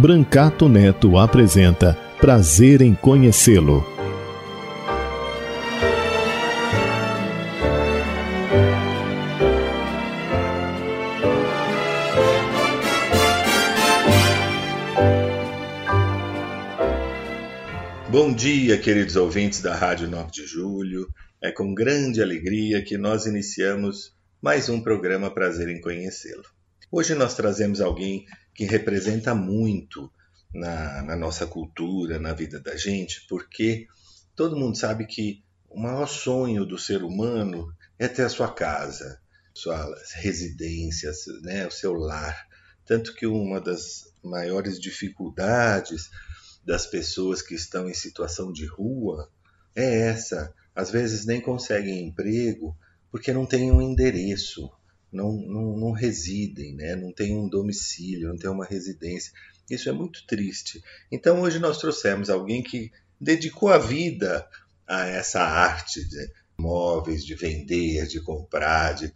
Brancato Neto apresenta Prazer em Conhecê-lo. Bom dia, queridos ouvintes da Rádio 9 de Julho. É com grande alegria que nós iniciamos mais um programa Prazer em Conhecê-lo. Hoje nós trazemos alguém que representa muito na, na, nossa cultura, na vida da gente, porque todo mundo sabe que o maior sonho do ser humano é ter a sua casa, sua residência, né, o seu lar. Tanto que uma das maiores dificuldades das pessoas que estão em situação de rua é essa. Às vezes nem conseguem emprego porque não têm um endereço, não, não, não residem, né? não têm um domicílio, não têm uma residência. Isso é muito triste. Então hoje nós trouxemos alguém que dedicou a vida a essa arte de móveis, de vender, de comprar, de,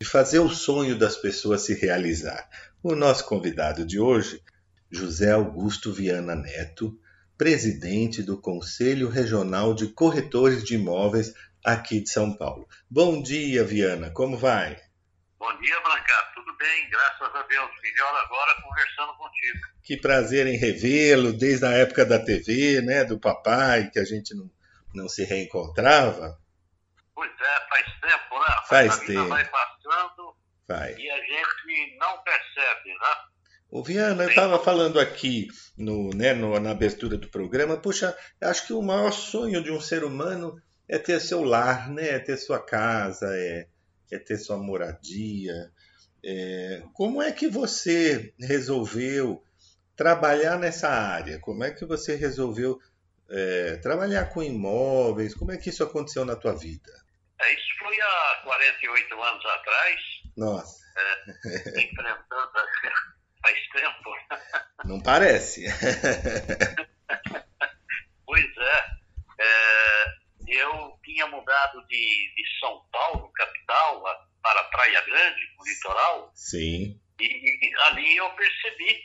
de fazer o sonho das pessoas se realizar. O nosso convidado de hoje, José Augusto Viana Neto, presidente do Conselho Regional de Corretores de Imóveis aqui de São Paulo. Bom dia, Viana, como vai? Bom dia, Brancato. Tudo bem, graças a Deus. Melhor agora conversando contigo. Que prazer em revê-lo, desde a época da TV, né, do papai, que a gente não, não se reencontrava. Pois é, faz tempo, né? Faz a tempo. vai passando vai. e a gente não percebe, né? Ô Viana, eu estava falando aqui no, né, no, na abertura do programa, puxa, acho que o maior sonho de um ser humano é ter seu lar, né? É ter sua casa, é, quer ter sua moradia. É, como é que você resolveu trabalhar nessa área? Como é que você resolveu é, trabalhar com imóveis? Como é que isso aconteceu na tua vida? É, isso foi há 48 anos atrás. Nossa. É, enfrentando faz tempo. Não parece. pois é, é eu tinha mudado de, de São Paulo, capital, para Praia Grande, o litoral. Sim. E, ali eu percebi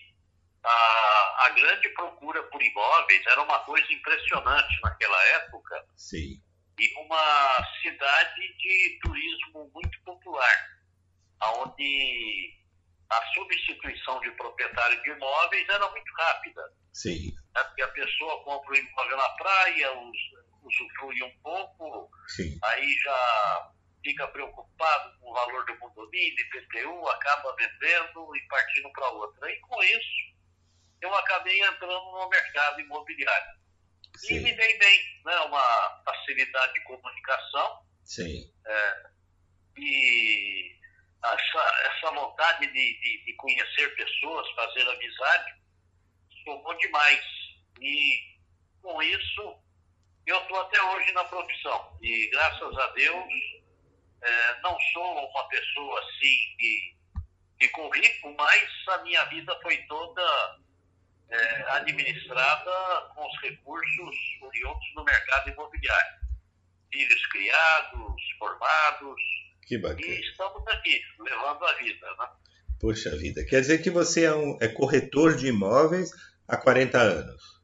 a, a grande procura por imóveis, era uma coisa impressionante naquela época. Sim. E uma cidade de turismo muito popular, onde a substituição de proprietário de imóveis era muito rápida. Sim. É porque a pessoa compra o um imóvel na praia, os, usufrui um pouco, Sim. aí já fica preocupado com o valor do condomínio, IPTU, acaba vendendo e partindo para outra. E com isso, eu acabei entrando no mercado imobiliário. Sim. E me dei bem, né? uma facilidade de comunicação. Sim. É, e essa, essa vontade de, de, de conhecer pessoas, fazer amizade, somou demais. E com isso, eu estou até hoje na profissão. E graças a Deus, é, não sou uma pessoa assim de, de currículo, mas a minha vida foi toda é, administrada com os recursos oriundos do mercado imobiliário. Filhos criados, formados. Que bacana. E estamos aqui, levando a vida, né? Poxa vida. Quer dizer que você é, um, é corretor de imóveis há 40 anos?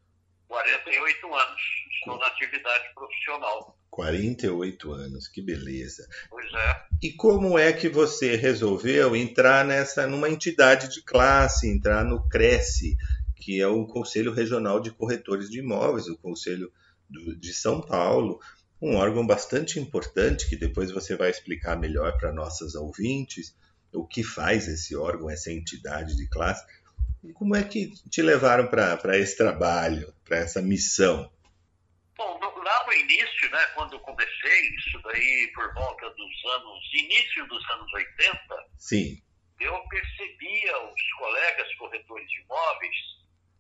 48 anos. Na atividade profissional. 48 anos, que beleza. Pois é. E como é que você resolveu entrar nessa numa entidade de classe, entrar no Cresce, que é o Conselho Regional de Corretores de Imóveis, o Conselho do, de São Paulo, um órgão bastante importante que depois você vai explicar melhor para nossos ouvintes o que faz esse órgão, essa entidade de classe. E como é que te levaram para esse trabalho, para essa missão? Bom, lá no início, né, quando eu comecei, isso daí por volta dos anos, início dos anos 80, Sim. eu percebia os colegas corretores de imóveis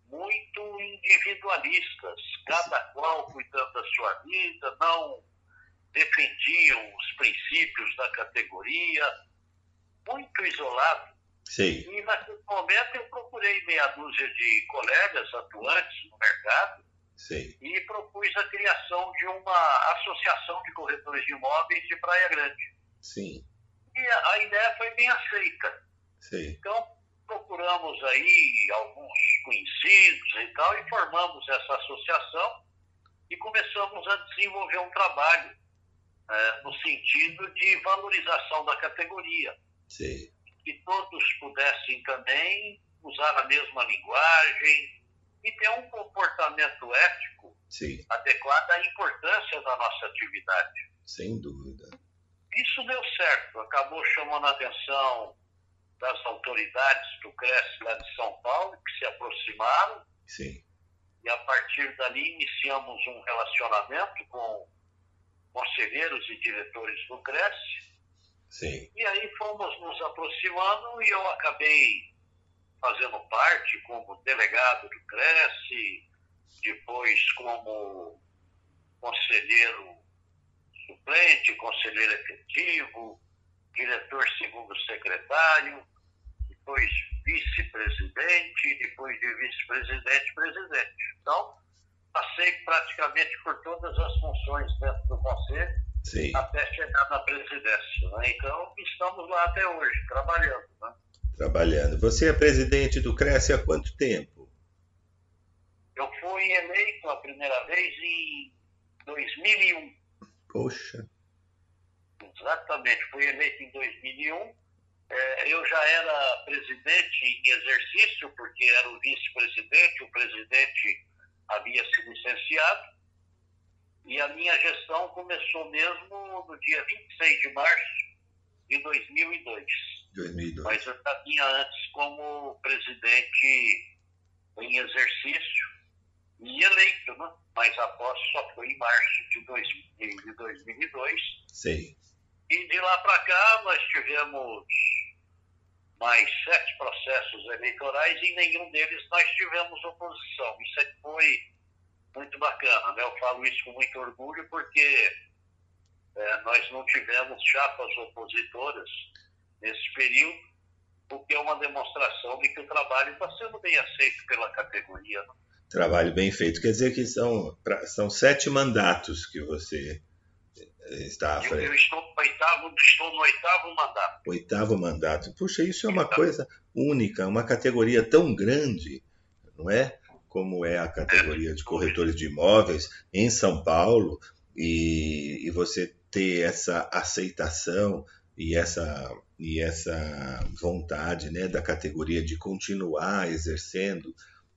muito individualistas, cada qual cuidando da sua vida, não defendiam os princípios da categoria, muito isolado. Sim. E naquele momento eu procurei meia dúzia de colegas atuantes no mercado Sim. e propus a criação de uma associação de corretores de imóveis de Praia Grande. Sim. E a, a ideia foi bem aceita. Sim. Então, procuramos aí alguns conhecidos e tal, e formamos essa associação e começamos a desenvolver um trabalho eh, no sentido de valorização da categoria, Sim. que todos pudessem também usar a mesma linguagem e ter um comportamento ético Sim. adequado à importância da nossa atividade. Sem dúvida. Isso deu certo, acabou chamando a atenção das autoridades do CRES lá de São Paulo, que se aproximaram, Sim. e a partir dali iniciamos um relacionamento com conselheiros e diretores do CRES, Sim. e aí fomos nos aproximando e eu acabei fazendo parte como delegado do CRES, depois como conselheiro suplente, conselheiro efetivo, diretor segundo secretário, depois vice-presidente, depois de vice-presidente, presidente. Então, passei praticamente por todas as funções dentro do conselho Sim. até chegar na presidência. Né? Então, estamos lá até hoje, trabalhando. Né? Trabalhando. Você é presidente do Cresce há quanto tempo? Eu fui eleito a primeira vez em 2001. Poxa. Exatamente, fui eleito em 2001. É, eu já era presidente em exercício, porque era o vice-presidente, o presidente havia se licenciado. E a minha gestão começou mesmo no dia 26 de março de 2002. 2002. Mas eu já vinha antes como presidente em exercício e eleito, né? Mas a posse só foi em março de, dois, de 2002. Sei. E de lá para cá nós tivemos mais sete processos eleitorais e em nenhum deles nós tivemos oposição. Isso é que foi muito bacana, né? Eu falo isso com muito orgulho porque é, nós não tivemos chapas opositoras nesse período, o que é uma demonstração de que o trabalho está sendo bem aceito pela categoria. Né? Trabalho bem feito. Quer dizer que são, são sete mandatos que você está à Eu, frente. eu estou, no oitavo, estou no oitavo mandato. Oitavo mandato. Puxa, isso é uma coisa única, uma categoria tão grande, não é? Como é a categoria de corretores de imóveis em São Paulo, e, e você ter essa aceitação e essa, e essa vontade né, da categoria de continuar exercendo,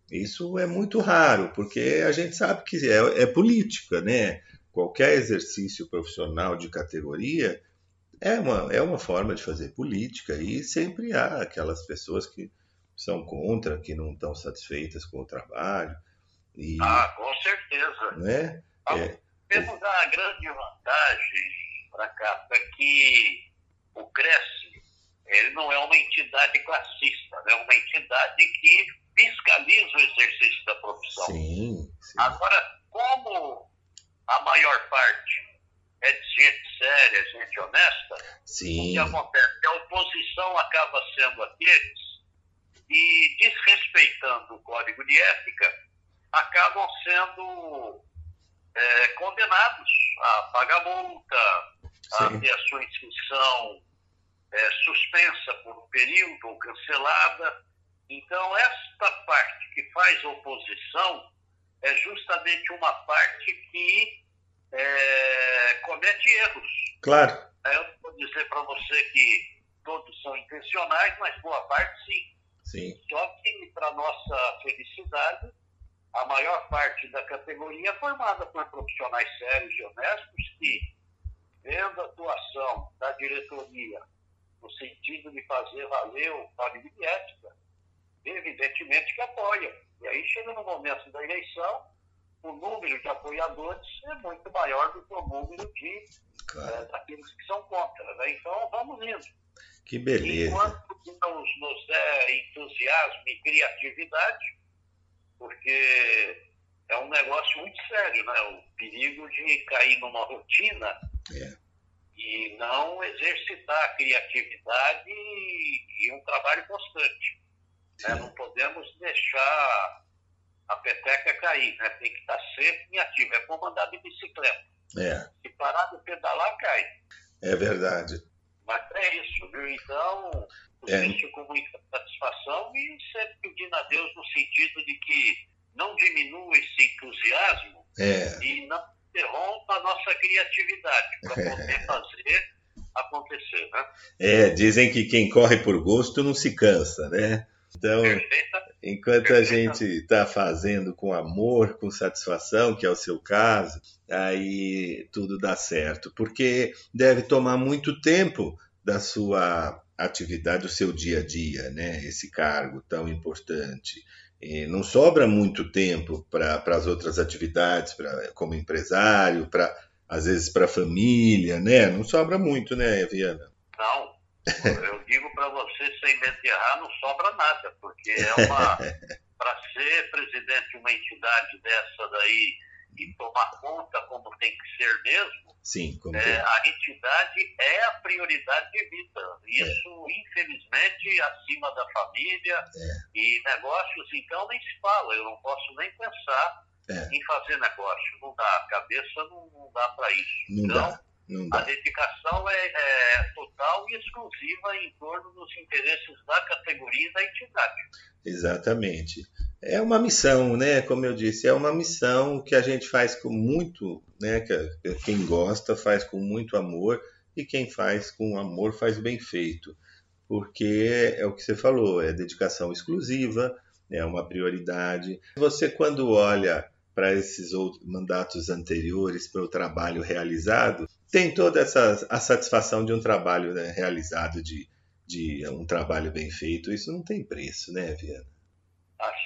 isso é muito raro, porque a gente sabe que é, é política, né? Qualquer exercício profissional de categoria é uma, é uma forma de fazer política e sempre há aquelas pessoas que são contra, que não estão satisfeitas com o trabalho. E, Ah, com certeza. né? É, Temos a grande vantagem, para cá, é que o Cresce ele não é uma entidade classista, é uma entidade que fiscaliza o exercício da profissão. sim, sim, Agora, como a maior parte é de gente séria, gente honesta, o sim, que acontece? A oposição acaba sendo aqueles que, desrespeitando o código de ética, acabam sendo é, condenados a pagar multa, a sim, ter a sua inscrição é, suspensa por um período ou cancelada. Então, esta parte que faz oposição é justamente uma parte que é, comete erros. claro, Eu não vou dizer para você que todos são intencionais, mas boa parte sim. sim, Só que, para nossa felicidade, a maior parte da categoria é formada por profissionais sérios e honestos que, vendo a atuação da diretoria no sentido de fazer valer o código de ética, evidentemente que apoia. E aí chega no momento da eleição, o número de apoiadores é muito maior do que o número de claro. é, daqueles que são contra. Né? Então, vamos indo. Que beleza. Enquanto nos, nos é entusiasmo e criatividade, porque é um negócio muito sério, né? O perigo de cair numa rotina é. e não exercitar a criatividade e, e um trabalho constante. Né? Não podemos deixar a peteca cair, né? Tem que estar sempre em ativo. É como andar de bicicleta. É. Se parar de pedalar, cai. É verdade. Mas é isso, viu? Então, é. com muita satisfação e sempre pedindo a Deus no sentido de que não diminua esse entusiasmo é. e não interrompa a nossa criatividade para poder fazer acontecer, né? É, dizem que quem corre por gosto não se cansa, né? Então, Perfeita. enquanto a gente está fazendo com amor, com satisfação, que é o seu caso, aí tudo dá certo, porque deve tomar muito tempo da sua atividade, do seu dia a dia, né? Esse cargo tão importante. E não sobra muito tempo para as outras atividades, pra, como empresário, para às vezes para a família, né? Não sobra muito, né, Viana? Não. Eu digo para você, sem me enterrar, não sobra nada, porque é uma. para ser presidente de uma entidade dessa daí e tomar conta como tem que ser mesmo, Sim, é, a entidade é a prioridade de vida. Isso, é. infelizmente, acima da família é. e negócios, então nem se fala. Eu não posso nem pensar é. em fazer negócio. Não dá, a cabeça não, não dá para isso. Não então, dá. A dedicação é, é, total e exclusiva em torno dos interesses da categoria e da entidade. Exatamente. É uma missão, né? Como eu disse, é uma missão que a gente faz com muito, né? Quem gosta faz com muito amor e quem faz com amor faz bem feito, porque é o que você falou, é dedicação exclusiva, é uma prioridade. Você quando olha para esses outros mandatos anteriores, para o trabalho realizado, tem toda essa a satisfação de um trabalho né, realizado, de, de um trabalho bem feito. Isso não tem preço, né, Viana?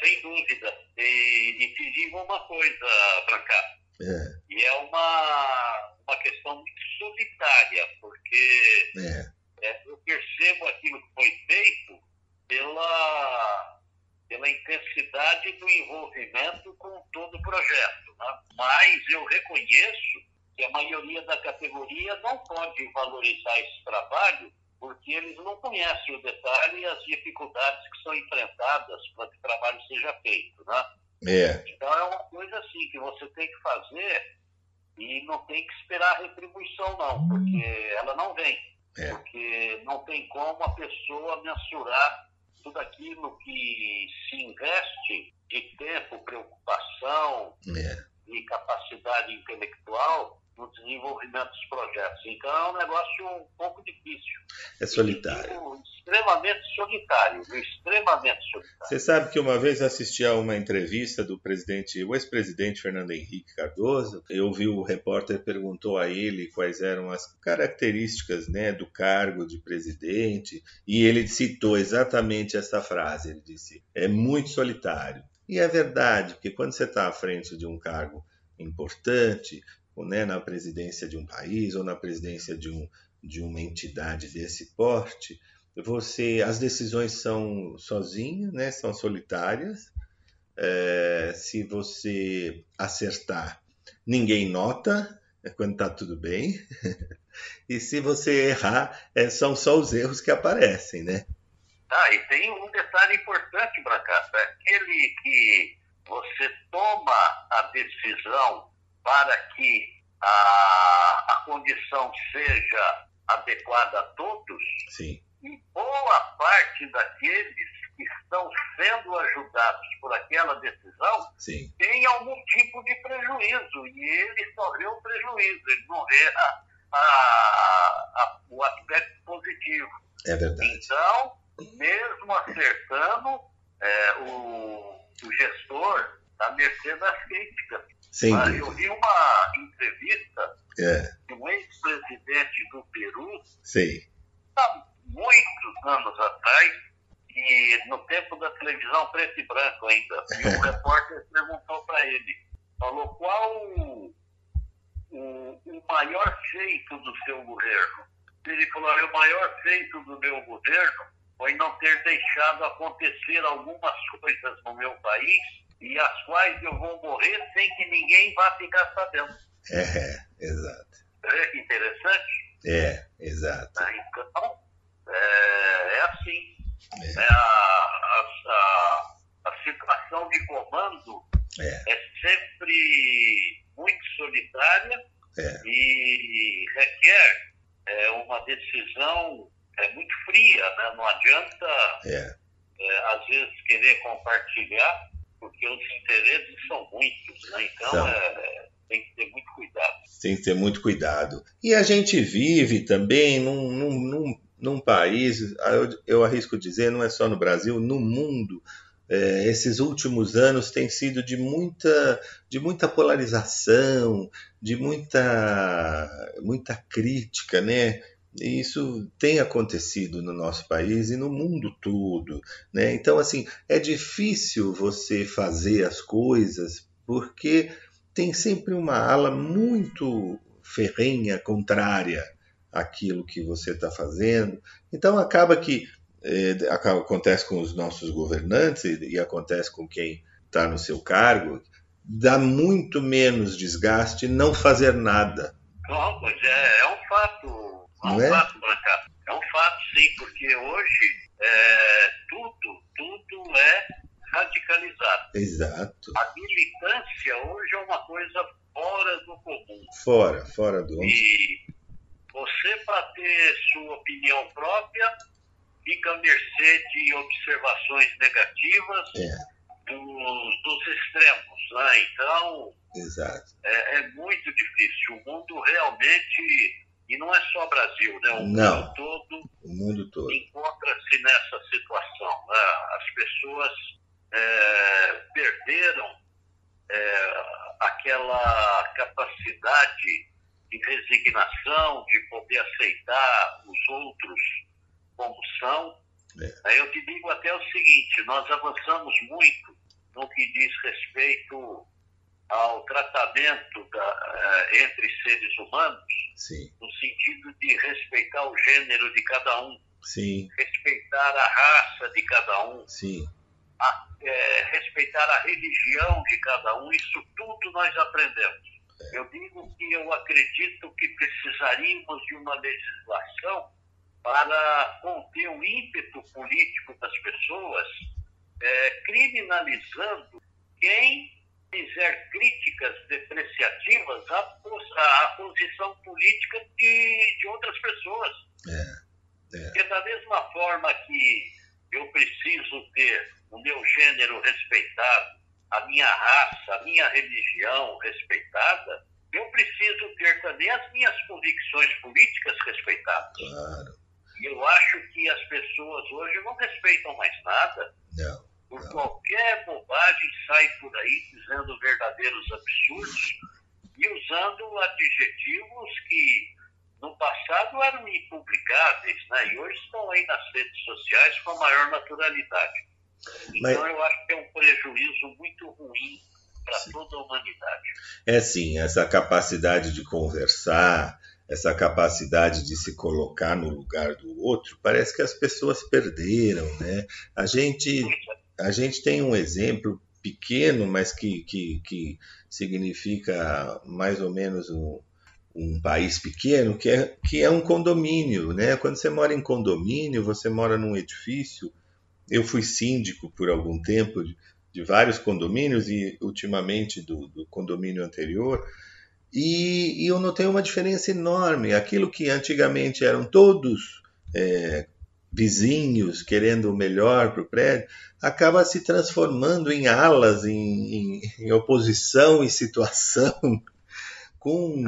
Sem dúvida. E, e te digo uma coisa, Branca. É. E é uma, uma questão muito solitária, porque é. É, eu percebo aquilo que foi feito pela, pela intensidade do envolvimento com todo o projeto. Né? Mas eu reconheço que a maioria da categoria não pode valorizar esse trabalho porque eles não conhecem o detalhe e as dificuldades que são enfrentadas para que o trabalho seja feito, né? É. Então é uma coisa assim que você tem que fazer e não tem que esperar retribuição não, porque ela não vem. É. Porque não tem como a pessoa mensurar tudo aquilo que se investe de tempo, preocupação é. e capacidade intelectual no desenvolvimento dos projetos. Então é um negócio um pouco difícil. É solitário. extremamente solitário, extremamente solitário. Você sabe que uma vez assisti a uma entrevista do presidente, o ex-presidente Fernando Henrique Cardoso. Eu vi o repórter perguntou a ele quais eram as características, né, do cargo de presidente, e ele citou exatamente essa frase. Ele disse: "É muito solitário". E é verdade, porque quando você está à frente de um cargo importante, né, na presidência de um país ou na presidência de, um, de uma entidade desse porte, você as decisões são sozinhas, né, são solitárias. É, se você acertar, ninguém nota é quando está tudo bem. e se você errar, é, são só os erros que aparecem, né? Ah, e tem um detalhe importante, Brancato, é aquele que você toma a decisão para que a, a condição seja adequada a todos, Sim. e boa parte daqueles que estão sendo ajudados por aquela decisão Sim. tem algum tipo de prejuízo, e ele só vê o prejuízo, ele não vê a, a, o aspecto positivo. É verdade. Então, mesmo acertando, é, o, o gestor está mercê das críticas. Sem Ah, eu vi uma entrevista É, de um ex-presidente do Peru, sei. há muitos anos atrás, e no tempo da televisão preto e branco ainda, e o repórter perguntou para ele, falou qual o, o, o maior feito do seu governo. Ele falou, o maior feito do meu governo foi não ter deixado acontecer algumas coisas no meu país e as quais eu vou morrer sem que ninguém vá ficar sabendo. É, exato. É que interessante. É, exato. Ah, então, é, é assim. É. É a, a, a, situação de comando é, é sempre muito solitária é. e requer é, uma decisão é, muito fria. Né? Não adianta, às vezes, querer compartilhar, porque os interesses são muitos. Né? Então, tem que ter muito cuidado. Tem que ter muito cuidado. E a gente vive também num, num, num, num país, eu, eu, arrisco dizer, não é só no Brasil, no mundo. É, esses últimos anos têm sido de muita, de muita polarização, de muita, muita crítica, né? E isso tem acontecido no nosso país e no mundo todo, né? Então, assim, é difícil você fazer as coisas porque tem sempre uma ala muito ferrenha, contrária àquilo que você está fazendo. Então acaba que é, acontece com os nossos governantes e, e acontece com quem está no seu cargo, dá muito menos desgaste não fazer nada. Não, pois é, é um fato, é um é? fato, Branca. É um fato, sim, porque hoje é, tudo, tudo é radicalizado. Exato. A militância hoje é uma coisa fora do comum. Fora, fora do. E você, para ter sua opinião própria, fica à mercê de observações negativas é. dos, dos extremos. Né? Então. É, é, muito difícil. O mundo realmente. E não é só o Brasil, né? O não, mundo todo, o mundo todo. encontra-se nessa situação. Né? As pessoas é, perderam é, aquela capacidade de resignação, de poder aceitar os outros como são. É. Eu te digo até o seguinte: nós avançamos muito no que diz respeito ao tratamento da, é, entre seres humanos, Sim. no sentido de respeitar o gênero de cada um, Sim. respeitar a raça de cada um, a, é, respeitar a religião de cada um, isso tudo nós aprendemos. Eu digo que eu acredito que precisaríamos de uma legislação para conter o ímpeto político das pessoas, é, criminalizando quem fizer críticas depreciativas à, à posição política de, de outras pessoas. É, é. Porque da mesma forma que eu preciso ter o meu gênero respeitado, a minha raça, a minha religião respeitada, eu preciso ter também as minhas convicções políticas respeitadas. Claro. E eu acho que as pessoas hoje não respeitam mais nada. Não. Por qualquer bobagem sai por aí dizendo verdadeiros absurdos e usando adjetivos que no passado eram impublicáveis, né? E hoje estão aí nas redes sociais com a maior naturalidade. Então Mas... eu acho que é um prejuízo muito ruim para toda a humanidade. É sim, essa capacidade de conversar, essa capacidade de se colocar no lugar do outro, parece que as pessoas perderam, né? A gente, a gente tem um exemplo pequeno, mas que, que, que significa mais ou menos um, um país pequeno, que é, que é um condomínio, né? Quando você mora em condomínio, você mora num edifício eu fui síndico por algum tempo de, de vários condomínios e ultimamente do, do condomínio anterior, e, e, eu notei uma diferença enorme. Aquilo que antigamente eram todos é, vizinhos querendo o melhor para o prédio, acaba se transformando em alas, em, em, em oposição e situação, com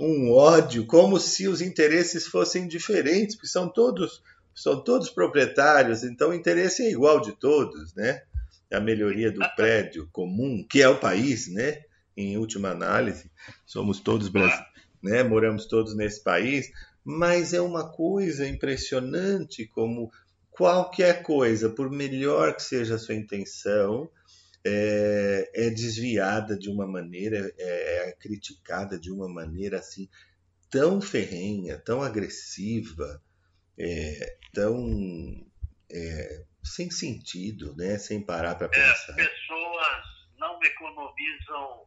um ódio, como se os interesses fossem diferentes, porque são todos são todos proprietários, então o interesse é igual de todos, né? A melhoria do prédio comum, que é o país, né? Em última análise, somos todos brasileiros, né? Moramos todos nesse país, mas é uma coisa impressionante como qualquer coisa, por melhor que seja a sua intenção, é, é desviada de uma maneira, é, é criticada de uma maneira assim tão ferrenha, tão agressiva, é, tão é, sem sentido, né? sem parar para é, pensar. As pessoas não economizam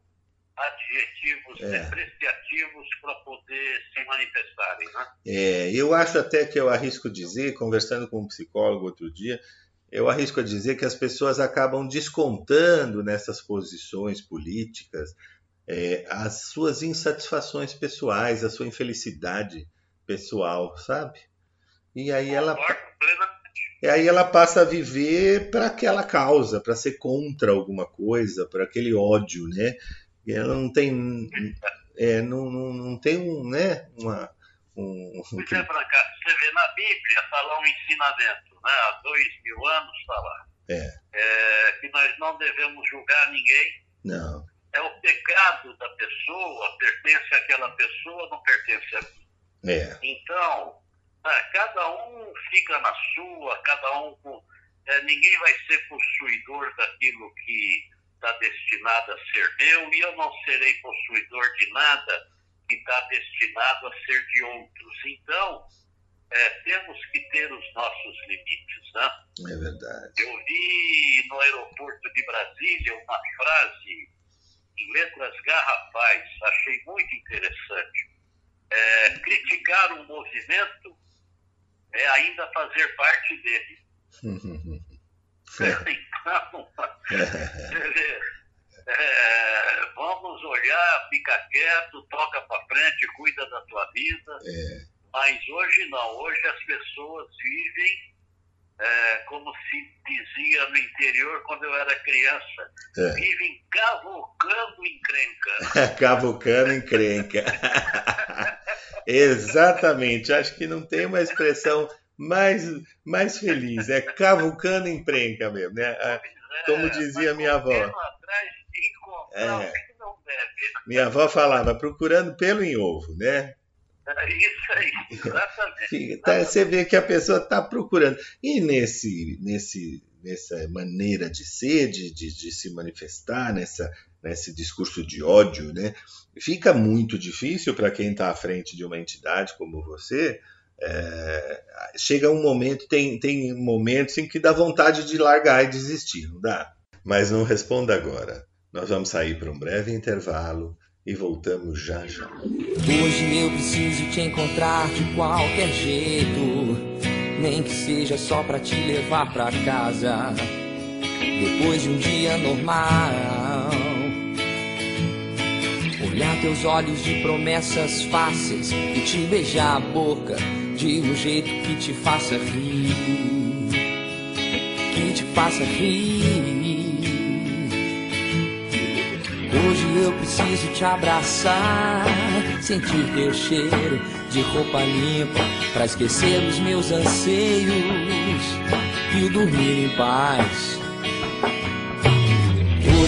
adjetivos é. depreciativos para poder se manifestarem. Né? É, eu acho até que eu arrisco dizer, conversando com um psicólogo outro dia, eu arrisco a dizer que as pessoas acabam descontando nessas posições políticas é, as suas insatisfações pessoais, a sua infelicidade pessoal, sabe? E aí ela, e aí ela passa a viver para aquela causa, para ser contra alguma coisa, para aquele ódio, né? Ela não tem, é, não, não, não tem um, né? Uma, um, um... Pois é, Branca, você vê na Bíblia, está lá um ensinamento, né? há dois mil anos está lá. É. é. Que nós não devemos julgar ninguém. Não. É o pecado da pessoa, pertence àquela pessoa, não pertence a mim. É. Então, né, cada um fica na sua, cada um com. É, ninguém vai ser possuidor daquilo que está destinado a ser meu e eu não serei possuidor de nada que está destinado a ser de outros. Então, é, temos que ter os nossos limites. Né? É verdade. Eu vi no aeroporto de Brasília uma frase em letras garrafais, achei muito interessante. É, criticar um movimento é ainda fazer parte dele. Então, é, vamos olhar, fica quieto, toca para frente, cuida da tua vida. É. Mas hoje não, hoje as pessoas vivem é, como se dizia no interior quando eu era criança, é. vivem cavocando encrenca. cavocando encrenca. Exatamente, acho que não tem uma expressão mais, mais feliz, é cavucando encrenca mesmo, né? É, como dizia minha avó. É. Minha avó falava, procurando pelo em ovo, né? É isso aí, exatamente. Tá, você vê que a pessoa está procurando. E nesse, nesse, nessa maneira de ser, de, de, de, se manifestar, nessa, nesse discurso de ódio, né? Fica muito difícil para quem está à frente de uma entidade como você. É, chega um momento, tem, tem momentos em que dá vontade de largar e desistir, não dá? Mas não responda agora. Nós vamos sair para um breve intervalo e voltamos já já. Hoje eu preciso te encontrar de qualquer jeito, nem que seja só para te levar para casa. Depois de um dia normal, olhar teus olhos de promessas fáceis e te beijar a boca de um jeito que te faça rir, que te faça rir. Hoje eu preciso te abraçar, sentir teu cheiro de roupa limpa, pra esquecer os meus anseios e dormir em paz.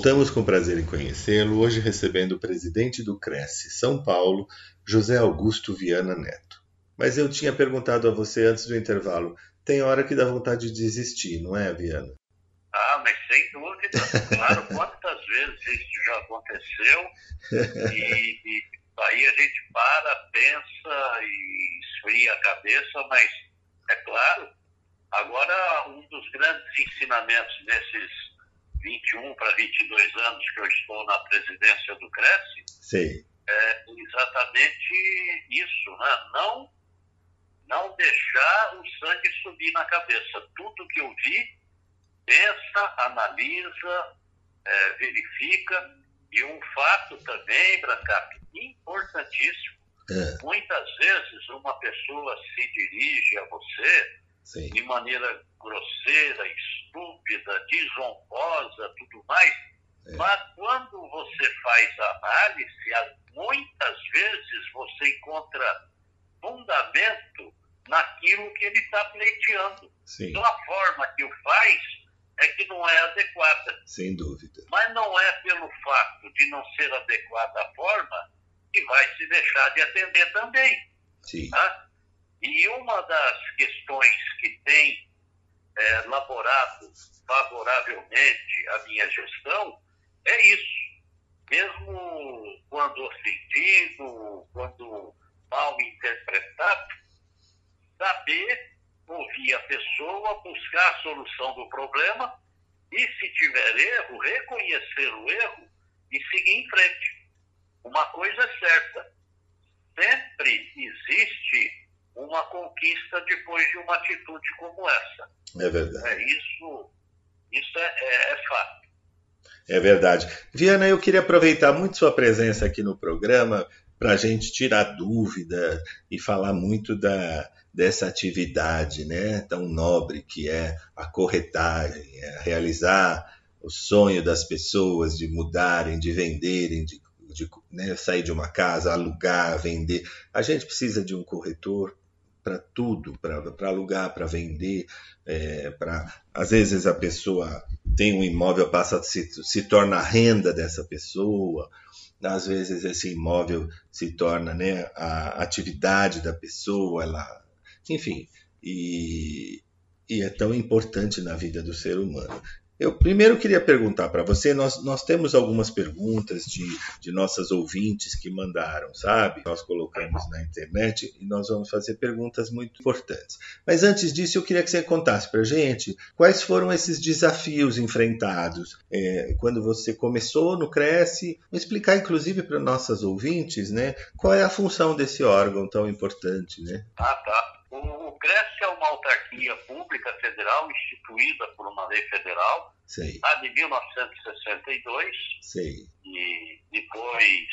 Voltamos com prazer em conhecê-lo, hoje recebendo o presidente do Cresce São Paulo, José Augusto Viana Neto. Mas eu tinha perguntado a você antes do intervalo, tem hora que dá vontade de desistir, não é, Viana? Ah, mas sem dúvida, claro, quantas vezes isso já aconteceu e, e aí a gente para, pensa e esfria a cabeça, mas é claro, agora um dos grandes ensinamentos nesses 21 para 22 anos que eu estou na presidência do Cresce Sei. é exatamente isso, né? Não, não deixar o sangue subir na cabeça. Tudo que eu vi, pensa, analisa, é, verifica. E um fato também, Brancap, importantíssimo. É, Muitas vezes uma pessoa se dirige a você sim. de maneira grosseira, estúpida, desonrosa, tudo mais. É. Mas quando você faz a análise, muitas vezes você encontra fundamento naquilo que ele está pleiteando. Sim, Então a forma que o faz é que não é adequada. sem dúvida. Mas não é pelo fato de não ser adequada a forma que vai se deixar de atender também. Sim, Tá? E uma das questões que tem eh, laborado favoravelmente a minha gestão é isso. Mesmo quando ofendido, quando mal interpretado, saber ouvir a pessoa, buscar a solução do problema e, se tiver erro, reconhecer o erro e seguir em frente. Uma coisa é certa: sempre existe uma conquista depois de uma atitude como essa. é verdade. É, isso isso é, é- é fato. É verdade. Viana, eu queria aproveitar muito sua presença aqui no programa para a gente tirar dúvida e falar muito da, dessa atividade né, tão nobre que é a corretagem, é realizar o sonho das pessoas de mudarem, de venderem, de, de, né, sair de uma casa, alugar, vender. A gente precisa de um corretor para tudo, para alugar, para vender, é, para às vezes a pessoa tem um imóvel, passa se, se torna a renda dessa pessoa, às vezes esse imóvel se torna né, a atividade da pessoa, ela, enfim, e, e é tão importante na vida do ser humano. Eu primeiro queria perguntar para você, nós, nós temos algumas perguntas de, de nossas ouvintes que mandaram, sabe? Nós colocamos na internet e nós vamos fazer perguntas muito importantes. Mas antes disso, eu queria que você contasse para a gente quais foram esses desafios enfrentados é, quando você começou no Cresce, explicar inclusive para nossas ouvintes, né, qual é a função desse órgão tão importante, né? Ah, tá. O, o CRES é uma autarquia pública federal instituída por uma lei federal Sei, lá de 1962 sei, e depois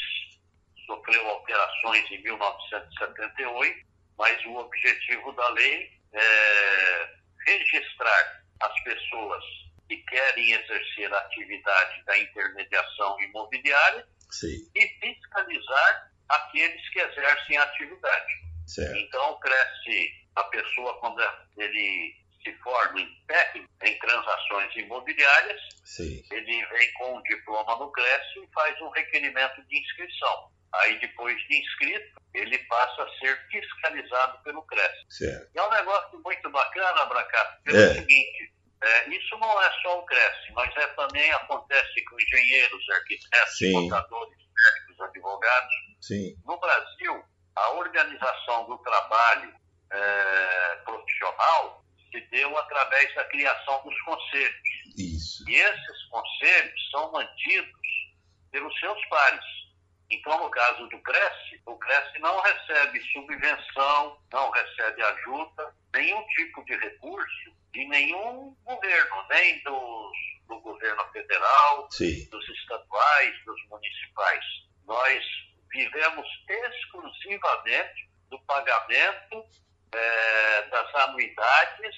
sofreu alterações em 1978, mas o objetivo da lei é registrar as pessoas que querem exercer a atividade da intermediação imobiliária sei, e fiscalizar aqueles que exercem a atividade. Certo, Então, cresce a pessoa quando ele se forma em técnico em transações imobiliárias, sei, ele vem com um diploma no Cresce e faz um requerimento de inscrição. Aí, depois de inscrito, ele passa a ser fiscalizado pelo CRES. É um negócio muito bacana, Brancato, pelo É. seguinte, é, isso não é só o CRES, mas é também acontece com engenheiros, arquitetos, Sim. contadores, médicos, advogados. Sim. No Brasil, a organização do trabalho é, profissional se deu através da criação dos conselhos. Isso. E esses conselhos são mantidos pelos seus pares. Então, no caso do Cresce, o Cresce não recebe subvenção, não recebe ajuda, nenhum tipo de recurso de nenhum governo, nem dos, do governo federal, Sim. dos estaduais, dos municipais. Nós vivemos exclusivamente do pagamento eh, das anuidades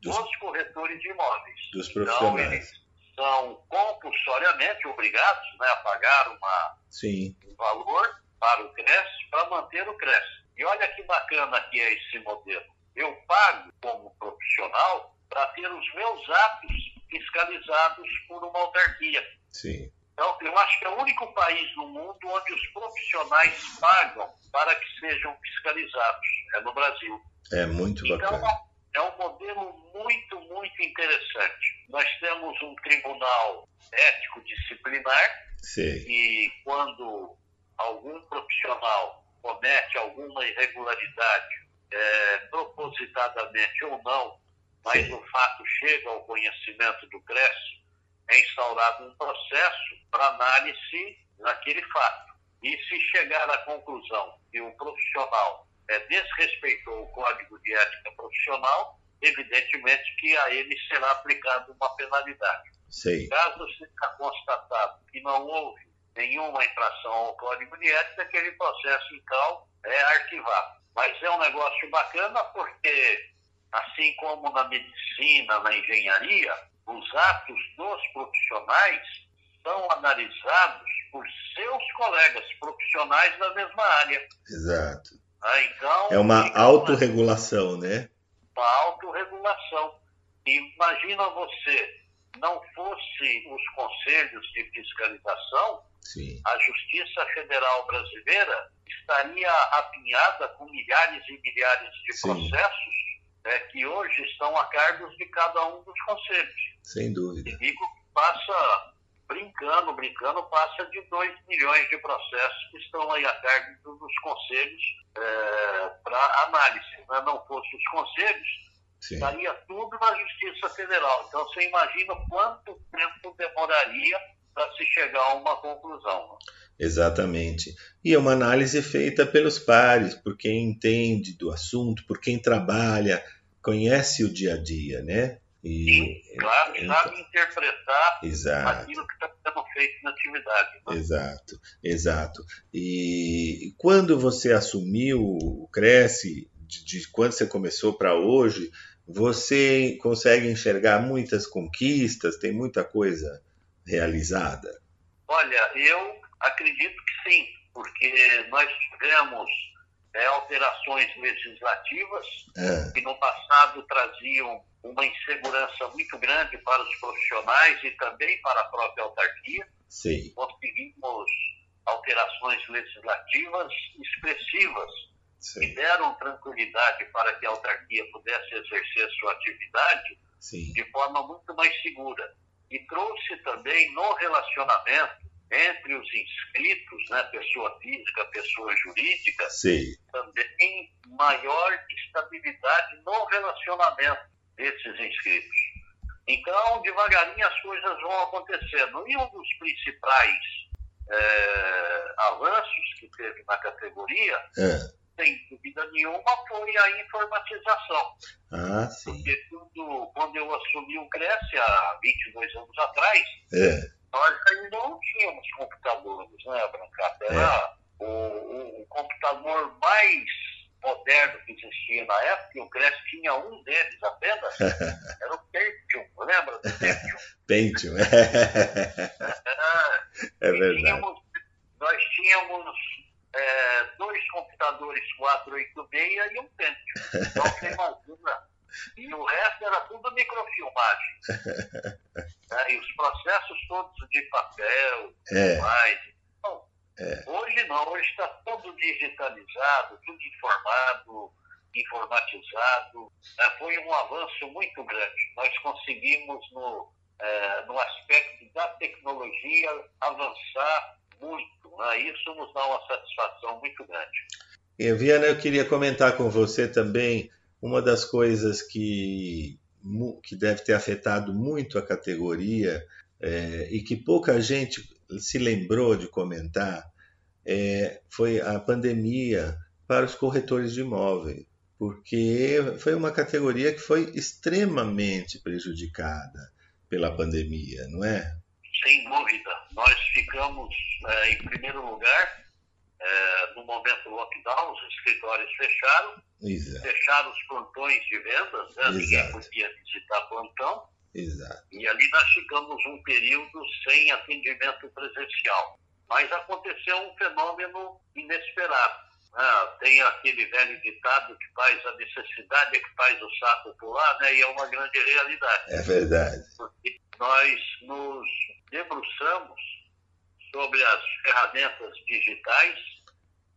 Dos- dos corretores de imóveis. Dos Então, profissionais. eles são compulsoriamente obrigados né, a pagar uma, Sim. um valor para o CRES para manter o CRES. E olha que bacana que é esse modelo. Eu pago como profissional para ter os meus atos fiscalizados por uma autarquia. Sim. Então, eu acho que é o único país no mundo onde os profissionais pagam para que sejam fiscalizados. É no Brasil. É muito Então, bacana. é um modelo muito, muito interessante. Nós temos um tribunal ético disciplinar Sei. e quando algum profissional comete alguma irregularidade, é, propositadamente ou não, mas Sim. o fato chega ao conhecimento do CRES, é instaurado um processo para análise daquele fato. E se chegar à conclusão que o profissional é, desrespeitou o Código de Ética Profissional, evidentemente que a ele será aplicada uma penalidade. Sei. Caso seja constatado que não houve nenhuma infração ao Código de Ética, aquele processo, então, é arquivado. Mas é um negócio bacana porque, assim como na medicina, na engenharia, os atos dos profissionais são analisados por seus colegas profissionais da mesma área. Exato. Ah, Então, É uma fica autorregulação, né? uma autorregulação. Imagina você, não fosse os conselhos de fiscalização, Sim. a Justiça Federal Brasileira estaria apinhada com milhares e milhares de Sim. processos né, que hoje estão a cargo de cada um dos conselhos. Sem dúvida. E digo que passa, brincando, brincando, passa de 2 milhões de processos que estão aí a cargo dos conselhos para análise. Né? Não fosse os conselhos, Sim. estaria tudo na Justiça Federal. Então você imagina quanto tempo demoraria para se chegar a uma conclusão. né? Exatamente. E é uma análise feita pelos pares, por quem entende do assunto, por quem trabalha, conhece o dia a dia, né? E, Sim, claro, então- sabe interpretar Exato. aquilo que está sendo feito na atividade. né? Exato, exato. E quando você assumiu o Cresce, de, de quando você começou para hoje, você consegue enxergar muitas conquistas, tem muita coisa realizada? Olha, eu acredito que sim, porque nós tivemos é, alterações legislativas Ah, que no passado traziam uma insegurança muito grande para os profissionais e também para a própria autarquia. sei, Conseguimos alterações legislativas expressivas que sei, deram tranquilidade para que a autarquia pudesse exercer sua atividade sim, de forma muito mais segura. E trouxe também no relacionamento entre os inscritos, né, pessoa física, pessoa jurídica, sei, também maior estabilidade no relacionamento desses inscritos. Então, devagarinho as coisas vão acontecendo. E um dos principais eh, avanços que teve na categoria, ah, sem dúvida nenhuma, foi a informatização. ah, sim, Porque tudo, quando eu assumi o Cresce, há 22 anos atrás, é, nós ainda não tínhamos computadores, né, Brancata? Era o, o- o computador mais moderno que existia na época, e o Cresce tinha um deles apenas, era o Pentium, lembra do Pentium? Pentium, é e verdade, tínhamos, nós tínhamos é, dois computadores 486 e um Pentium. Então você imagina. E o resto era tudo microfilmagem. Né, E os processos todos de papel, é, mais. Então, É. Hoje não, hoje está tudo digitalizado, tudo informado, informatizado. É, foi um avanço muito grande. Nós conseguimos, no, é, no aspecto da tecnologia, avançar muito. Né? Isso nos dá uma satisfação muito grande. E, Viana, eu queria comentar com você também uma das coisas que, que deve ter afetado muito a categoria é, e que pouca gente se lembrou de comentar é, foi a pandemia para os corretores de imóveis, porque foi uma categoria que foi extremamente prejudicada pela pandemia, não é? Sem dúvida. Nós ficamos, é, em primeiro lugar, é, no momento do lockdown, os escritórios fecharam, Exato. fecharam os plantões de vendas, né? ninguém podia visitar plantão. Exato. E ali nós ficamos um período sem atendimento presencial. Mas aconteceu um fenômeno inesperado. Ah, tem aquele velho ditado que faz a necessidade é que faz o saco pular, né? e é uma grande realidade. É verdade. Porque nós nos debruçamos sobre as ferramentas digitais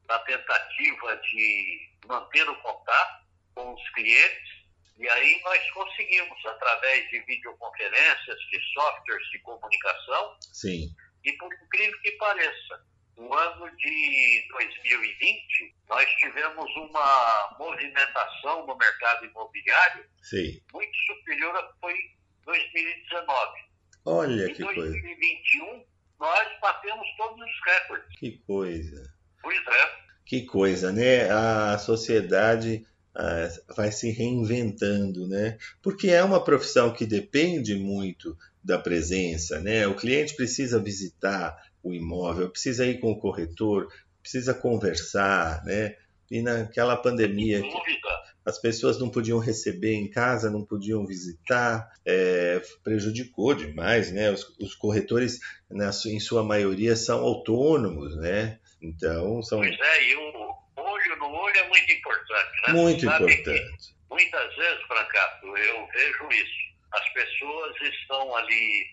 na tentativa de manter o contato com os clientes. E aí nós conseguimos, através de videoconferências, de softwares de comunicação, Sim. e por incrível que pareça, no ano de 2020, nós tivemos uma movimentação no mercado imobiliário Sim. muito superior a que foi 2019. Olha em que 2021, coisa. nós batemos todos os recordes. Que coisa. Pois é. Que coisa, né? A sociedade ah, vai se reinventando, né? Porque é uma profissão que depende muito da presença, né? O cliente precisa visitar o imóvel, precisa ir com o corretor, precisa conversar, né? E naquela pandemia que as pessoas não podiam receber em casa, não podiam visitar, é, prejudicou demais, né? Os, os corretores, na, em sua maioria, são autônomos, né? Então, são... Pois é, e o olho no olho é muito importante, né? Muito Sabe importante. Muitas vezes, Francato, eu vejo isso. As pessoas estão ali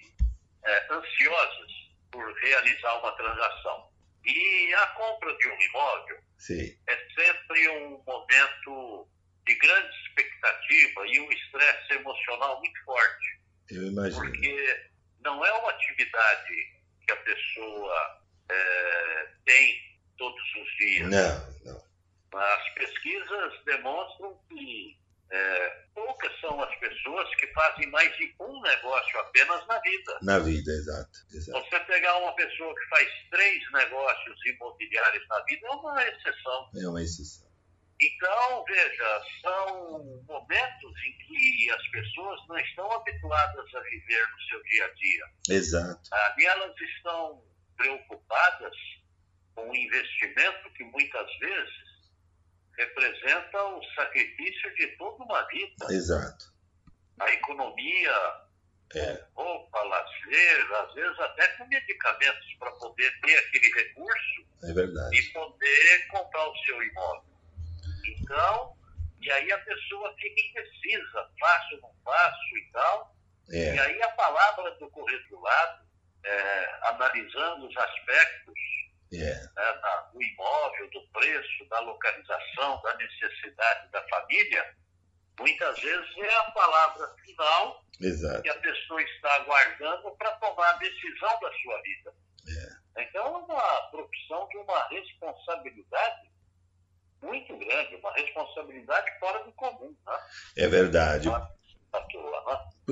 é, ansiosas por realizar uma transação. E a compra de um imóvel Sim. é sempre um momento de grande expectativa e um estresse emocional muito forte. Eu imagino. Porque não é uma atividade que a pessoa é, tem todos os dias. Não, não. As pesquisas demonstram que é, poucas são as pessoas que fazem mais de um negócio apenas na vida. Na vida, exato. exato. Você pegar uma pessoa que faz três negócios imobiliários na vida é uma exceção. É uma exceção. Então, veja, são momentos em que as pessoas não estão habituadas a viver no seu dia a dia. Exato. Ah, e elas estão preocupadas com o investimento que muitas vezes representa o sacrifício de toda uma vida. Exato. A economia, é. roupa, lazer, às vezes até com medicamentos para poder ter aquele recurso é verdade. e poder comprar o seu imóvel. Então, e aí a pessoa fica indecisa, faço, não faço e tal. É. E aí a palavra do corretor é, analisando os aspectos Yeah. né, da, do imóvel, do preço, da localização, da necessidade da família, muitas vezes é a palavra final Exato. que a pessoa está aguardando para tomar a decisão da sua vida. Yeah. Então é uma profissão de uma responsabilidade muito grande, uma responsabilidade fora do comum. Né? É verdade. Toa, né?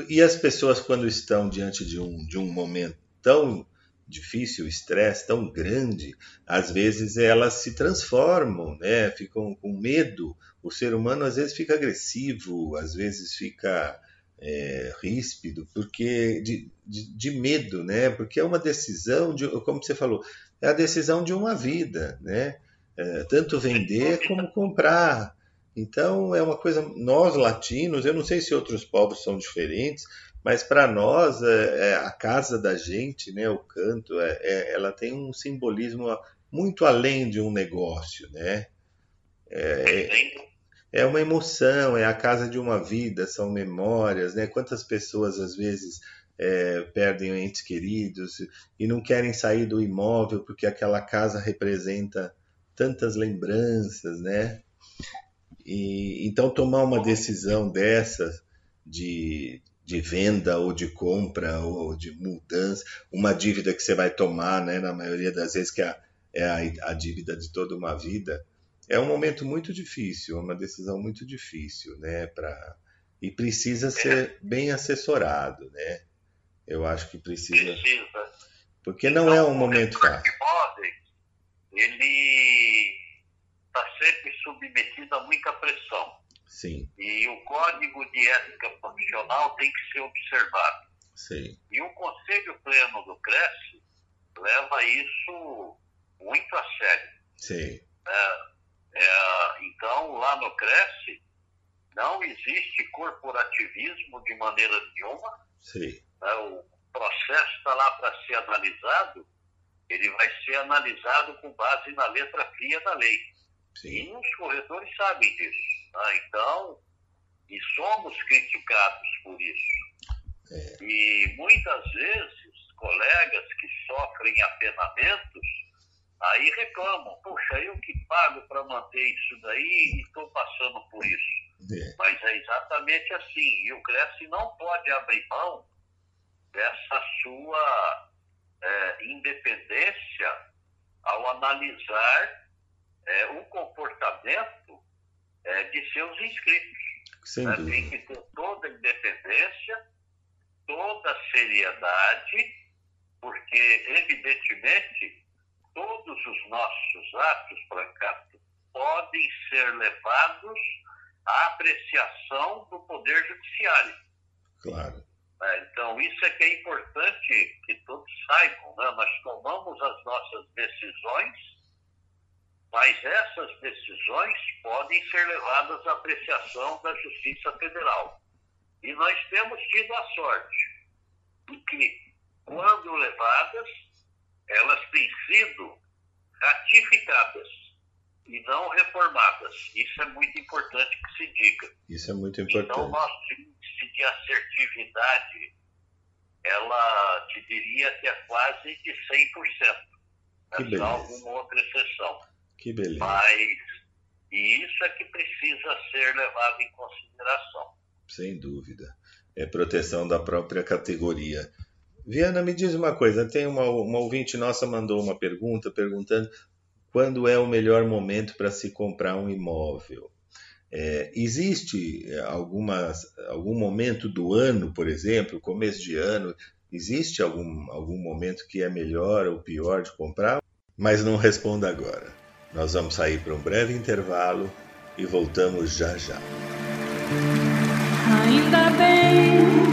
E as pessoas, quando estão diante de um, de um momento tão difícil, o estresse tão grande, às vezes elas se transformam, né? Ficam com medo. O ser humano às vezes fica agressivo, às vezes fica é, ríspido, porque de, de, de, medo, né? Porque é uma decisão de, como você falou, é a decisão de uma vida, né? É, tanto vender como comprar. Então é uma coisa nós latinos, eu não sei se outros povos são diferentes, mas para nós é, é, a casa da gente, né, o canto, é, é, ela tem um simbolismo muito além de um negócio, né? É, é uma emoção, é a casa de uma vida, são memórias, né? Quantas pessoas às vezes é, perdem entes queridos e não querem sair do imóvel porque aquela casa representa tantas lembranças, né? E, então tomar uma decisão dessa de, de venda ou de compra ou de mudança, uma dívida que você vai tomar, né? Na maioria das vezes que é, é a, a dívida de toda uma vida, é um momento muito difícil, uma decisão muito difícil, né? Para e precisa ser bem assessorado, né? Eu acho que precisa. Precisa. Porque não é então, é um momento fácil. Ele está sempre submetido a muita pressão. Sim. E o código de ética profissional tem que ser observado. Sim. E o Conselho Pleno do Cresce leva isso muito a sério. Sim. É, é, então, lá no Cresce, não existe corporativismo de maneira nenhuma. Sim. Né? O processo está lá para ser analisado, ele vai ser analisado com base na letra fria da lei. Sim. E os corretores sabem disso. Né? Então, e somos criticados por isso. É. E muitas vezes, colegas que sofrem apenamentos, aí reclamam, poxa, eu que pago para manter isso daí e estou passando por isso. É. Mas é exatamente assim. E o Cresce não pode abrir mão dessa sua é, independência ao analisar é, o comportamento é, de seus inscritos. Né? Tem que ter toda a independência, toda a seriedade, porque, evidentemente, todos os nossos atos, Brancato, podem ser levados à apreciação do Poder Judiciário. Claro. É, então, isso é que é importante que todos saibam. Né? Nós tomamos as nossas decisões, mas essas decisões podem ser levadas à apreciação da Justiça Federal. E nós temos tido a sorte de que, quando levadas, elas têm sido ratificadas e não reformadas. Isso é muito importante que se diga. Isso é muito importante. Então, nosso índice de assertividade, ela te diria que é quase de 100%. Que beleza. alguma outra exceção. Que beleza. Mas, e isso é que precisa ser levado em consideração. Sem dúvida. É proteção da própria categoria. Viana, me diz uma coisa. Tem uma, uma ouvinte nossa mandou uma pergunta perguntando quando é o melhor momento para se comprar um imóvel. É, existe algumas, algum momento do ano, por exemplo, começo de ano, existe algum, algum momento que é melhor ou pior de comprar? Mas não responda agora. Nós vamos sair para um breve intervalo e voltamos já já. Ainda bem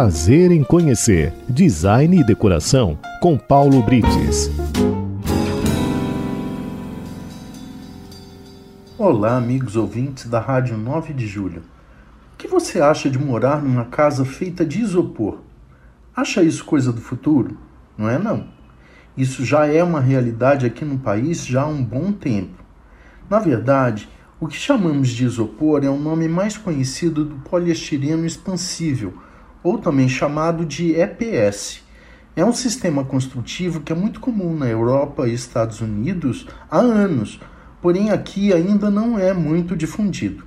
Prazer em conhecer Design e Decoração com Paulo Brites. Olá, amigos ouvintes da Rádio 9 de Julho. O que você acha de morar numa casa feita de isopor? Acha isso coisa do futuro? Não é não. Isso já é uma realidade aqui no país já há um bom tempo. Na verdade, o que chamamos de isopor é o nome mais conhecido do poliestireno expansível, ou também chamado de EPS. É um sistema construtivo que é muito comum na Europa e Estados Unidos há anos, porém aqui ainda não é muito difundido.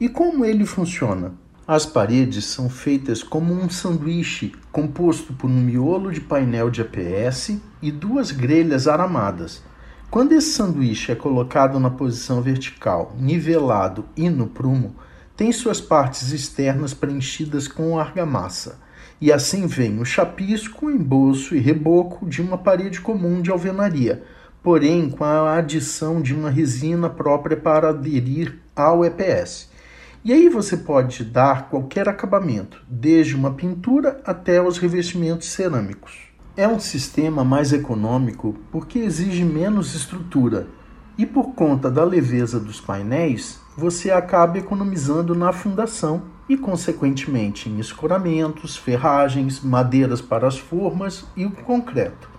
E como ele funciona? As paredes são feitas como um sanduíche composto por um miolo de painel de EPS e duas grelhas aramadas. Quando esse sanduíche é colocado na posição vertical, nivelado e no prumo, tem suas partes externas preenchidas com argamassa, e assim vem o chapisco, embolso e reboco de uma parede comum de alvenaria, porém com a adição de uma resina própria para aderir ao EPS. E aí você pode dar qualquer acabamento, desde uma pintura até os revestimentos cerâmicos. É um sistema mais econômico porque exige menos estrutura e por conta da leveza dos painéis, você acaba economizando na fundação e, consequentemente, em escoramentos, ferragens, madeiras para as formas e o concreto.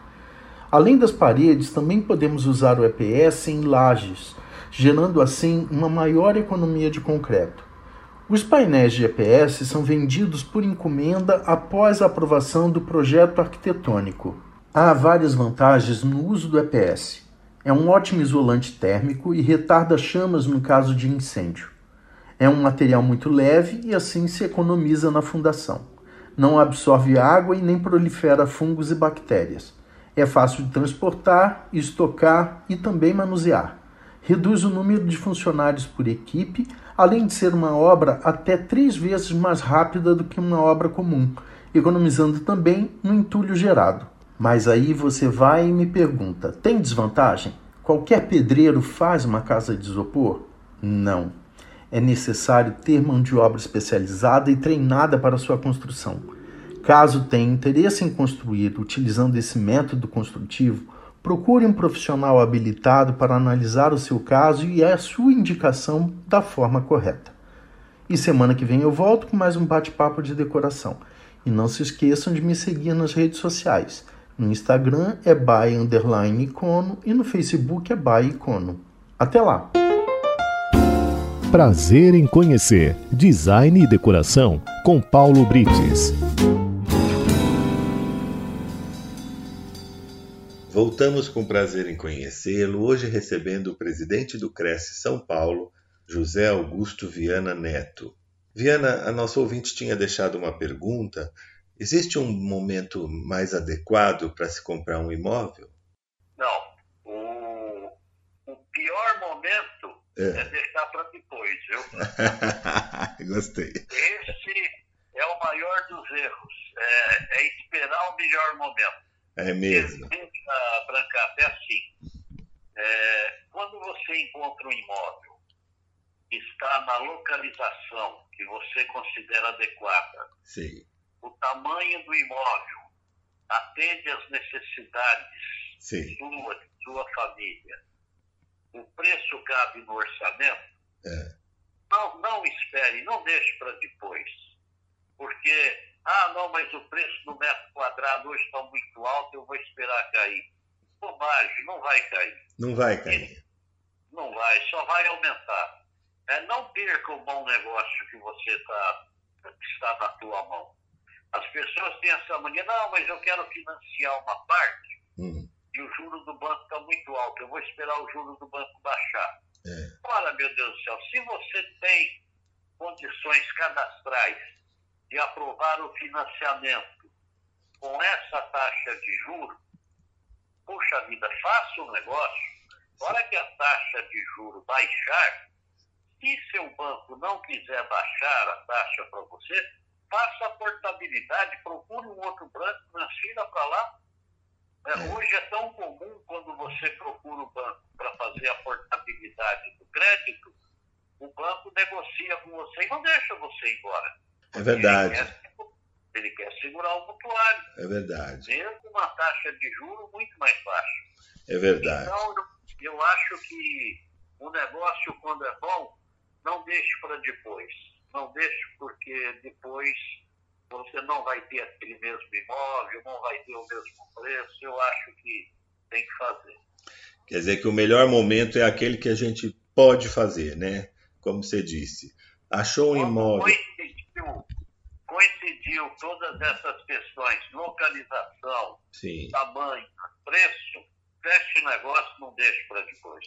Além das paredes, também podemos usar o EPS em lajes, gerando assim uma maior economia de concreto. Os painéis de EPS são vendidos por encomenda após a aprovação do projeto arquitetônico. Há várias vantagens no uso do EPS. É um ótimo isolante térmico e retarda chamas no caso de incêndio. É um material muito leve e assim se economiza na fundação. Não absorve água e nem prolifera fungos e bactérias. É fácil de transportar, estocar e também manusear. Reduz o número de funcionários por equipe, além de ser uma obra até três vezes mais rápida do que uma obra comum, economizando também no entulho gerado. Mas aí você vai e me pergunta: tem desvantagem? Qualquer pedreiro faz uma casa de isopor? Não. É necessário ter mão de obra especializada e treinada para sua construção. Caso tenha interesse em construir utilizando esse método construtivo, procure um profissional habilitado para analisar o seu caso e a sua indicação da forma correta. E semana que vem eu volto com mais um bate-papo de decoração. E não se esqueçam de me seguir nas redes sociais. No Instagram é by underline icono e no Facebook é by icono. Até lá! Prazer em conhecer Design e Decoração com Paulo Brites. Voltamos com prazer em conhecê-lo, hoje recebendo o presidente do Cresce São Paulo, José Augusto Viana Neto. Viana, a nossa ouvinte tinha deixado uma pergunta Existe um momento mais adequado para se comprar um imóvel? Não. O, o pior momento é, é deixar para depois, viu? Gostei. Esse é o maior dos erros. É, é esperar o melhor momento. É mesmo. A Branca é assim. É, quando você encontra um imóvel que está na localização que você considera adequada, Sim o tamanho do imóvel atende às necessidades Sim. sua, de sua família, o preço cabe no orçamento, é. não, não espere, não deixe para depois. Porque, ah, não, mas o preço do metro quadrado hoje está muito alto, eu vou esperar cair. Bobagem, não vai cair. Não vai cair. Não vai, só vai aumentar. É, não perca o bom negócio que você tá, está na tua mão. As pessoas têm essa mania, não, mas eu quero financiar uma parte uhum. e o juro do banco está muito alto, eu vou esperar o juro do banco baixar. É. Ora, meu Deus do céu, se você tem condições cadastrais de aprovar o financiamento com essa taxa de juros, puxa vida, faça um negócio. Hora que a taxa de juros baixar, se seu banco não quiser baixar a taxa para você, faça a portabilidade, procure um outro banco, transfira para lá. É, É. Hoje é tão comum quando você procura o banco para fazer a portabilidade do crédito, o banco negocia com você e não deixa você ir embora. É verdade. Ele quer, ele quer É verdade. Mesmo uma taxa de juros muito mais baixa. É verdade. Então, eu acho que o negócio, quando é bom, não deixe para depois. Não deixe porque depois você não vai ter aquele mesmo imóvel, não vai ter o mesmo preço. Eu acho que tem que fazer. Quer dizer que o melhor momento é aquele que a gente pode fazer, né? Como você disse. Achou um imóvel. Coincidiu, coincidiu todas essas questões, localização, Sim. tamanho, preço, feche o negócio, não deixe para depois.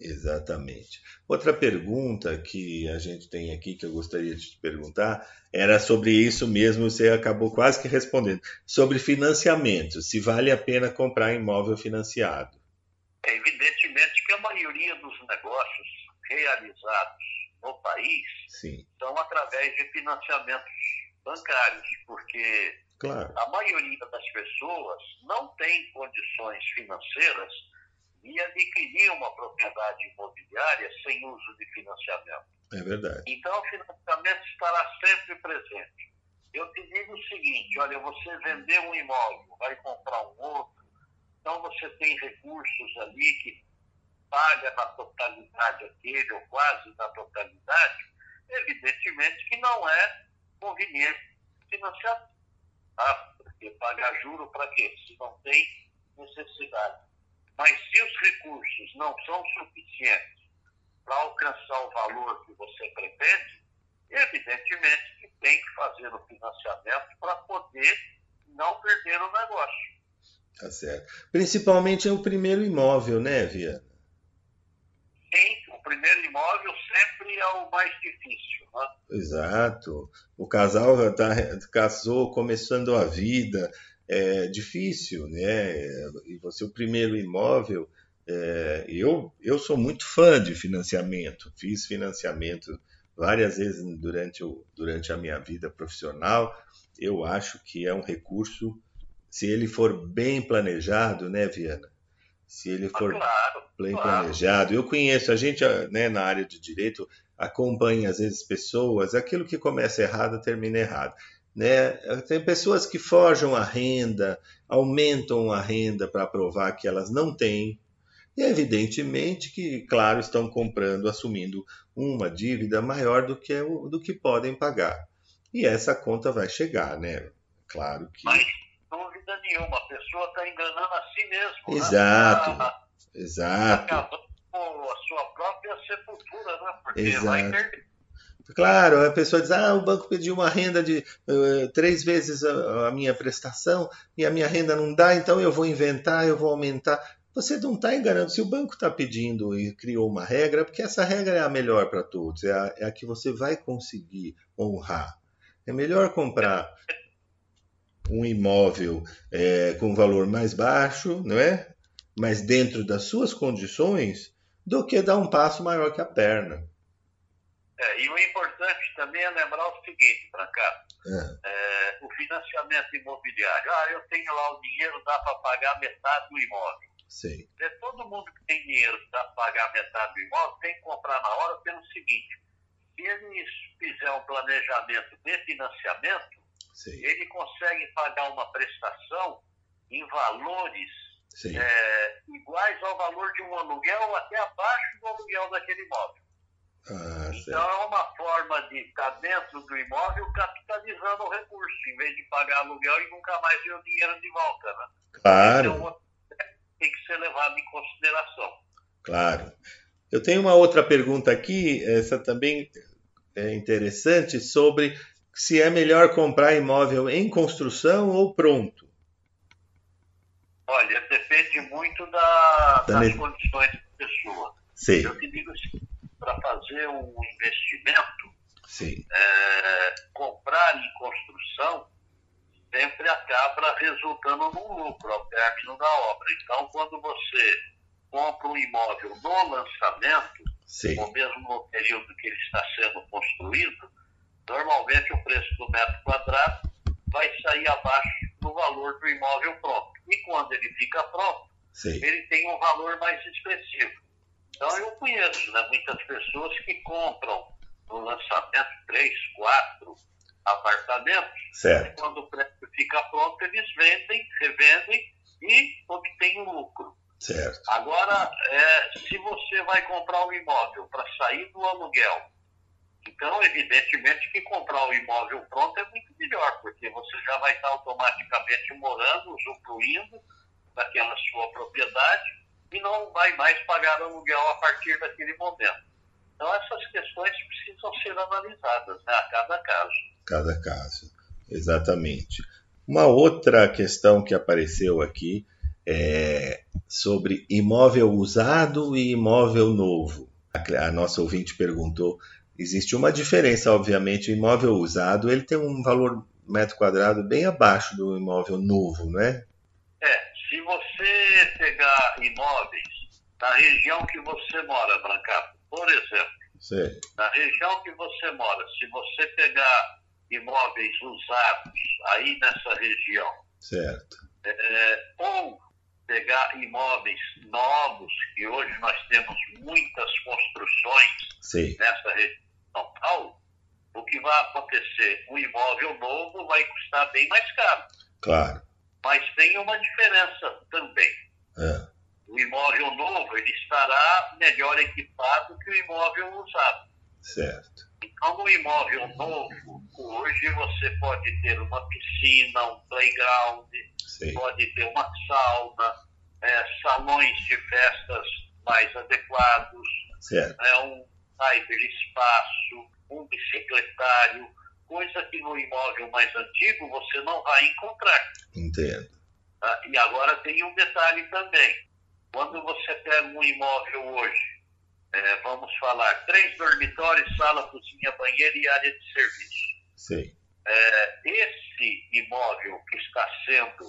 Exatamente. Outra pergunta que a gente tem aqui que eu gostaria de te perguntar era sobre isso mesmo, você acabou quase que respondendo. Sobre financiamento, se vale a pena comprar imóvel financiado. É evidentemente que a maioria dos negócios realizados no país Sim, são através de financiamentos bancários, porque claro. a maioria das pessoas não tem condições financeiras de adquirir uma propriedade imobiliária sem uso de financiamento. É verdade. Então, o financiamento estará sempre presente. Eu te digo o seguinte: olha, você vendeu um imóvel, vai comprar um outro, então você tem recursos ali que paga na totalidade aquele, ou quase na totalidade, evidentemente que não é conveniente financiar. Tá? Porque pagar juro para quê? Se não tem necessidade. Mas se os recursos não são suficientes para alcançar o valor que você pretende, evidentemente que tem que fazer o financiamento para poder não perder o negócio. Tá certo. Principalmente é o primeiro imóvel, né, Via? Sim, o primeiro imóvel sempre é o mais difícil. Né? Exato. O casal tá, casou começando a vida, é difícil, né? E você, o primeiro imóvel, é, eu, eu sou muito fã de financiamento, fiz financiamento várias vezes durante, o, durante a minha vida profissional. Eu acho que é um recurso, se ele for bem planejado, né, Viana? Se ele for Ah, claro, bem claro. planejado. Eu conheço, a gente né, na área de direito acompanha às vezes pessoas, aquilo que começa errado termina errado. Né? Tem pessoas que forjam a renda, aumentam a renda para provar que elas não têm, e evidentemente que, claro, estão comprando, assumindo uma dívida maior do que, o- do que podem pagar. E essa conta vai chegar, né? Claro que. Mas, dúvida nenhuma, a pessoa está enganando a si mesmo. Exato. Né? Tá Exato. acabando com a sua própria sepultura, né? Porque Exato. vai perder. Claro, a pessoa diz: ah, o banco pediu uma renda de eh, três vezes a, a minha prestação e a minha renda não dá, então eu vou inventar, eu vou aumentar. Você não está enganando. Se o banco está pedindo e criou uma regra, é porque essa regra é a melhor para todos, é a, é a que você vai conseguir honrar. É melhor comprar um imóvel eh, com valor mais baixo, não é? Mas dentro das suas condições, do que dar um passo maior que a perna. É, e o importante também é lembrar o seguinte, Brancá, É, é, o financiamento imobiliário. Ah, eu tenho lá o dinheiro, dá para pagar metade do imóvel. sei. É, todo mundo que tem dinheiro que dá para pagar metade do imóvel tem que comprar na hora pelo seguinte, se ele fizer um planejamento de financiamento, Sei, ele consegue pagar uma prestação em valores é, iguais ao valor de um aluguel ou até abaixo do aluguel daquele imóvel. Ah, Então é uma forma de estar dentro do imóvel capitalizando o recurso, em vez de pagar aluguel e nunca mais ver o dinheiro de volta. Né? Então Claro, outro tem que ser levado em consideração. claro. Eu tenho uma outra pergunta aqui, essa também é interessante, sobre se é melhor comprar imóvel em construção ou pronto. Olha, depende muito da- Da das condições da pessoa. Sei, Eu te digo assim, para fazer um investimento, é, comprar em construção sempre acaba resultando num lucro ao término da obra. Então, quando você compra um imóvel no lançamento, Sei, ou mesmo no período que ele está sendo construído, normalmente o preço do metro quadrado vai sair abaixo do valor do imóvel pronto. E quando ele fica pronto, sei. ele tem um valor mais expressivo. Então eu conheço né, muitas pessoas que compram no lançamento três, quatro apartamentos. Certo. Quando o prédio fica pronto, eles vendem, revendem e obtêm lucro. Certo. Agora, é, se você vai comprar um imóvel para sair do aluguel, então, evidentemente que comprar o imóvel pronto é muito melhor, porque você já vai estar automaticamente morando, usufruindo daquela sua propriedade e não vai mais pagar aluguel a partir daquele momento. Então, essas questões precisam ser analisadas né, a cada caso. Cada caso, exatamente. Uma outra questão que apareceu aqui é sobre imóvel usado e imóvel novo. A nossa ouvinte perguntou: existe uma diferença, obviamente, o imóvel usado ele tem um valor metro quadrado bem abaixo do imóvel novo, não é? É, se você pegar imóveis na região que você mora, Brancato, por exemplo, Sim. na região que você mora, se você pegar imóveis usados aí nessa região, certo. É, ou pegar imóveis novos, que hoje nós temos muitas construções Sim. nessa região de São Paulo, o que vai acontecer? O imóvel novo vai custar bem mais caro. Claro. Mas tem uma diferença também. É. O imóvel novo ele estará melhor equipado que o imóvel usado. Certo. Então, no imóvel novo, hoje você pode ter uma piscina, um playground, Sim. pode ter uma sauna, é, salões de festas mais adequados, Certo. é, um cyberespaço, um bicicletário, coisa que no imóvel mais antigo você não vai encontrar. Entendo. tá? E agora tem um detalhe também. Quando você pega um imóvel hoje, é, vamos falar, três dormitórios, sala, cozinha, banheiro e área de serviço. Sim. É, esse imóvel que está sendo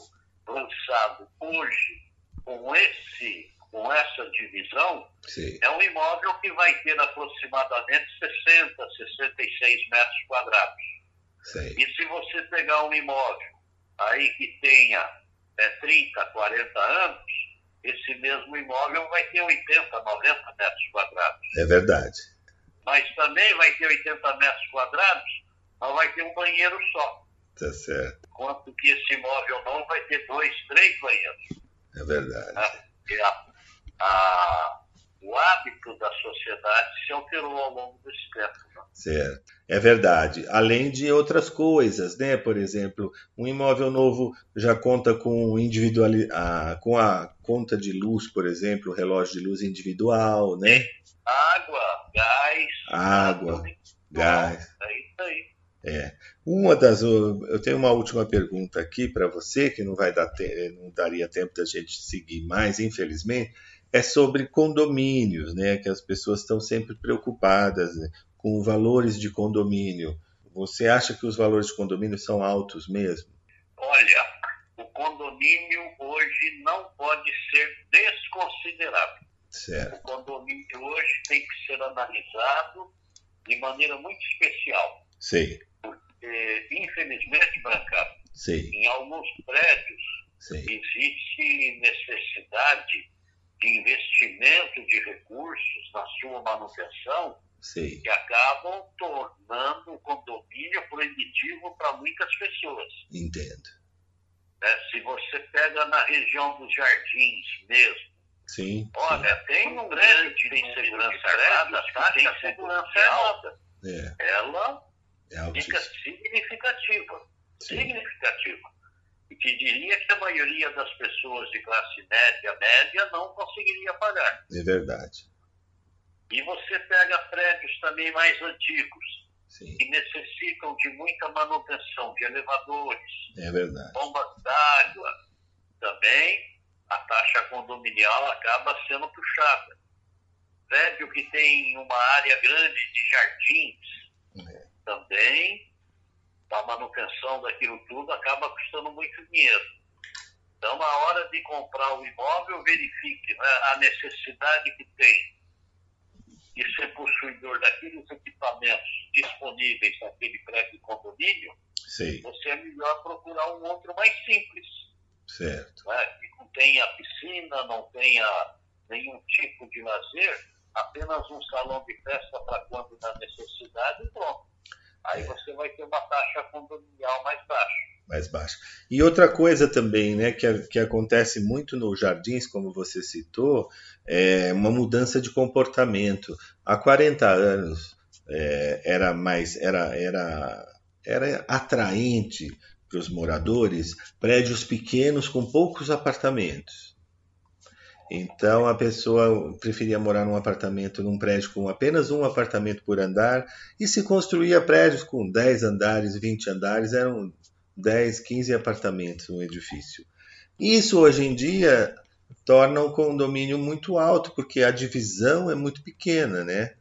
lançado hoje com esse com essa divisão Sim. é um imóvel que vai ter aproximadamente 60, 66 metros quadrados. Sim. E se você pegar um imóvel aí que tenha é, 30, 40 anos, esse mesmo imóvel vai ter 80, 90 metros quadrados. É verdade. Mas também vai ter 80 metros quadrados, mas vai ter um banheiro só. Tá certo. Enquanto que esse imóvel novo vai ter dois, três banheiros. É verdade. né? A, a, o hábito da sociedade se alterou ao longo desse tempo. né? Certo. É verdade. Além de outras coisas, né? Por exemplo, um imóvel novo já conta com individuali a, com a conta de luz, por exemplo, o relógio de luz individual, né? Água, gás, Água, Gás. É isso aí. É. Uma das, eu tenho uma última pergunta aqui para você que não vai dar, te, não daria tempo da gente seguir mais, infelizmente, é sobre condomínios, né? Que as pessoas estão sempre preocupadas né, com valores de condomínio. Você acha que os valores de condomínio são altos mesmo? Olha, o condomínio hoje não pode ser desconsiderado. Certo. O condomínio hoje tem que ser analisado de maneira muito especial. Sei, Porque, infelizmente, Branca, sei, em alguns prédios sei. existe necessidade de investimento de recursos na sua manutenção Sei. que acabam tornando o condomínio proibitivo para muitas pessoas. Entendo. né? Se você pega na região dos jardins mesmo, Sim. olha, tem um que tem segurança armada, a taxa de segurança é alta. É, Ela é fica significativa. Sim. Significativa. E que diria que a maioria das pessoas de classe média, média, não conseguiria pagar. É verdade. E você pega prédios também mais antigos, Sim. que necessitam de muita manutenção, de elevadores, É verdade. bombas d'água. Também a taxa condominial acaba sendo puxada. Prédio que tem uma área grande de jardins, É. também a manutenção daquilo tudo acaba custando muito dinheiro. Então, na hora de comprar o imóvel, verifique né, a necessidade que tem de ser possuidor daqueles equipamentos disponíveis naquele prédio de condomínio, Sei. você é melhor procurar um outro mais simples, Certo. né, que não tenha piscina, não tenha nenhum tipo de lazer, apenas um salão de festa para quando da necessidade e pronto. Aí você vai ter uma taxa condominial mais baixa. Mais baixa. E outra coisa também, né, que, que acontece muito nos jardins, como você citou, é uma mudança de comportamento. Há 40 anos é, era mais era, era, era atraente para os moradores prédios pequenos com poucos apartamentos. Então a pessoa preferia morar num apartamento, num prédio com apenas um apartamento por andar, e se construía prédios com 10 andares, 20 andares, eram 10, 15 apartamentos no edifício. Isso hoje em dia torna o condomínio muito alto, porque a divisão é muito pequena, né?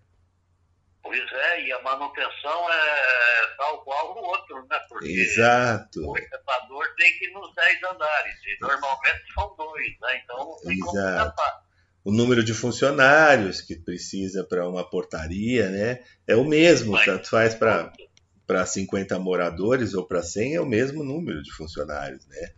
Pois é, e a manutenção é tal qual o outro, né? Porque Exato. o elevador tem que ir nos 10 andares, e normalmente são dois, né? Então não tem como Exato. escapar. O número de funcionários que precisa para uma portaria, né? É o mesmo, Mas- tanto faz para para 50 moradores ou para 100 é o mesmo número de funcionários, né?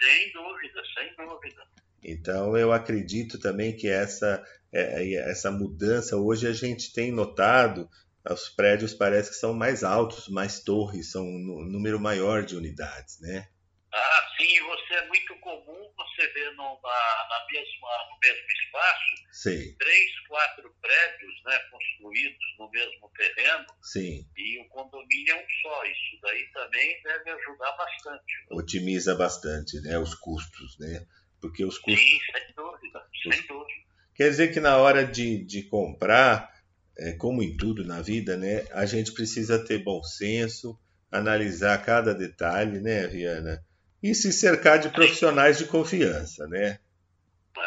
Sem dúvida, sem dúvida. Então eu acredito também que essa é, essa mudança hoje a gente tem notado os prédios parece que são mais altos, mais torres, são um número maior de unidades, né? Ah, sim, você é muito comum você ver no, na, mesma, no mesmo espaço Sei, três, quatro prédios né, construídos no mesmo terreno sim, e o condomínio é um só. Isso daí também deve ajudar bastante. otimiza bastante, né, os custos, né? Porque os custos Sim, sem dúvida, sem dúvida. Quer dizer que na hora de, de comprar, é, como em tudo na vida, né, a gente precisa ter bom senso, analisar cada detalhe, né, Viana? E se cercar de profissionais de confiança, né?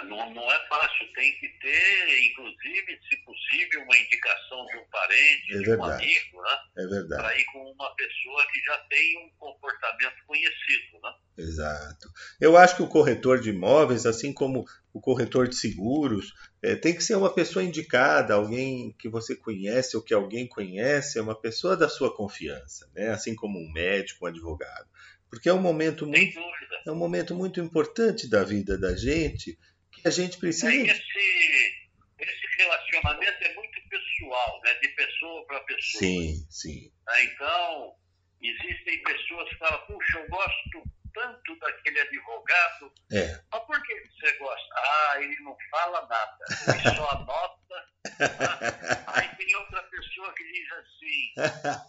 Não, não é fácil, tem que ter, inclusive, se possível, uma indicação de um parente, É de um amigo, né? É verdade. Para ir com uma pessoa que já tem um comportamento conhecido, né? Exato. Eu acho que o corretor de imóveis, assim como o corretor de seguros, é, tem que ser uma pessoa indicada, alguém que você conhece ou que alguém conhece, é uma pessoa da sua confiança, né? Assim como um médico, um advogado. Porque é um momento muito é um momento muito importante da vida da gente a gente precisa. Esse, esse relacionamento é muito pessoal, né? De pessoa para pessoa. Sim, sim. né? Então, existem pessoas que falam, puxa, eu gosto tanto daquele advogado. É. Mas por que você gosta? Ah, ele não fala nada, ele só anota. né? Aí tem outra pessoa que diz assim,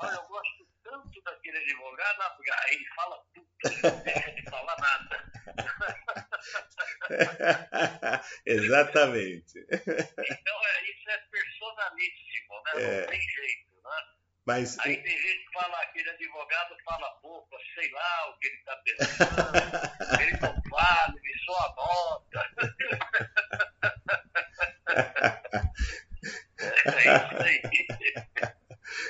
olha, eu gosto tanto daquele advogado, ah, porque- aí ele fala tudo, ele não deixa de falar nada. Exatamente. Então, é, isso é personalíssimo, né? É. Não tem jeito, né? Mas Aí tem gente que fala, aquele advogado fala pouco, sei lá o que ele está pensando, ele não fala, ele só anota. É isso aí.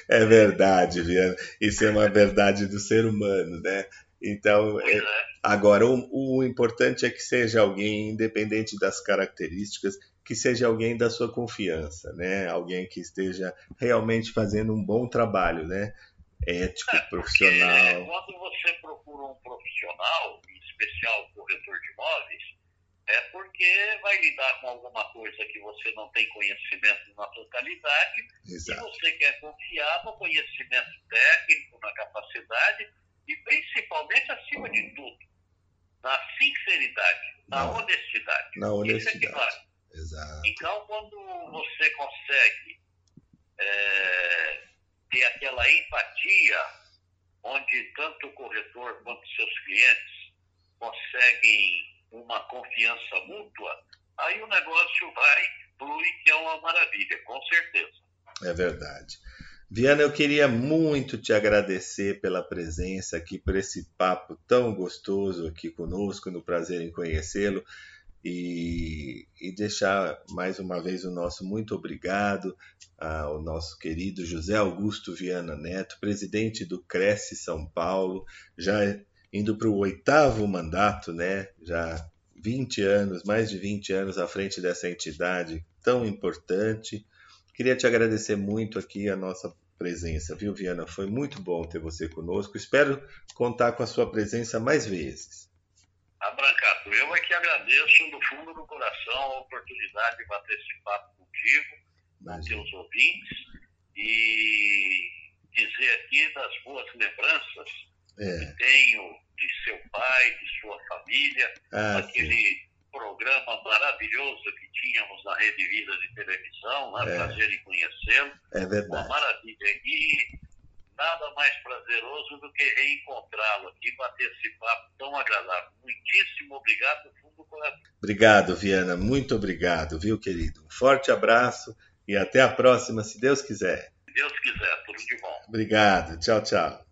é verdade, Viana. Isso é uma verdade do ser humano, né? Então, é, é. agora o, o importante é que seja alguém independente das características, que seja alguém da sua confiança, né? Alguém que esteja realmente fazendo um bom trabalho, né? Ético, É, profissional. quando você procura um profissional, em especial corretor de imóveis, é porque vai lidar com alguma coisa que você não tem conhecimento na totalidade e Exato. você quer confiar no conhecimento técnico, na capacidade e principalmente, acima de tudo, na sinceridade, na honestidade. Na Isso é honestidade. vale. Exato. Então, quando você consegue é, ter aquela empatia, onde tanto o corretor quanto seus clientes conseguem uma confiança mútua, aí o negócio vai, flui, que é uma maravilha, com certeza. É verdade. Viana, eu queria muito te agradecer pela presença aqui, por esse papo tão gostoso aqui conosco, no prazer em conhecê-lo, e, e deixar mais uma vez o nosso muito obrigado ao nosso querido José Augusto Viana Neto, presidente do Cresce São Paulo, já indo para o oitavo mandato, né? Já 20 anos, mais de 20 anos à frente dessa entidade tão importante. Queria te agradecer muito aqui a nossa presença, viu, Viana? Foi muito bom ter você conosco. Espero contar com a sua presença mais vezes. Abrancato, eu é que agradeço do fundo do coração a oportunidade de bater esse papo contigo, com Imagina. teus ouvintes, e dizer aqui das boas lembranças É. que tenho de seu pai, de sua família, Ah, aquele sim. programa maravilhoso que tínhamos na Rede Vida de televisão, né? É. prazer em conhecê-lo, É uma verdade. maravilha. E nada mais prazeroso do que reencontrá-lo aqui, bater esse papo tão agradável. Muitíssimo obrigado do fundo do coração. Obrigado, Viana. Muito obrigado, viu, querido? Um forte abraço e até a próxima, se Deus quiser. Se Deus quiser, tudo de bom. Obrigado. Tchau, tchau.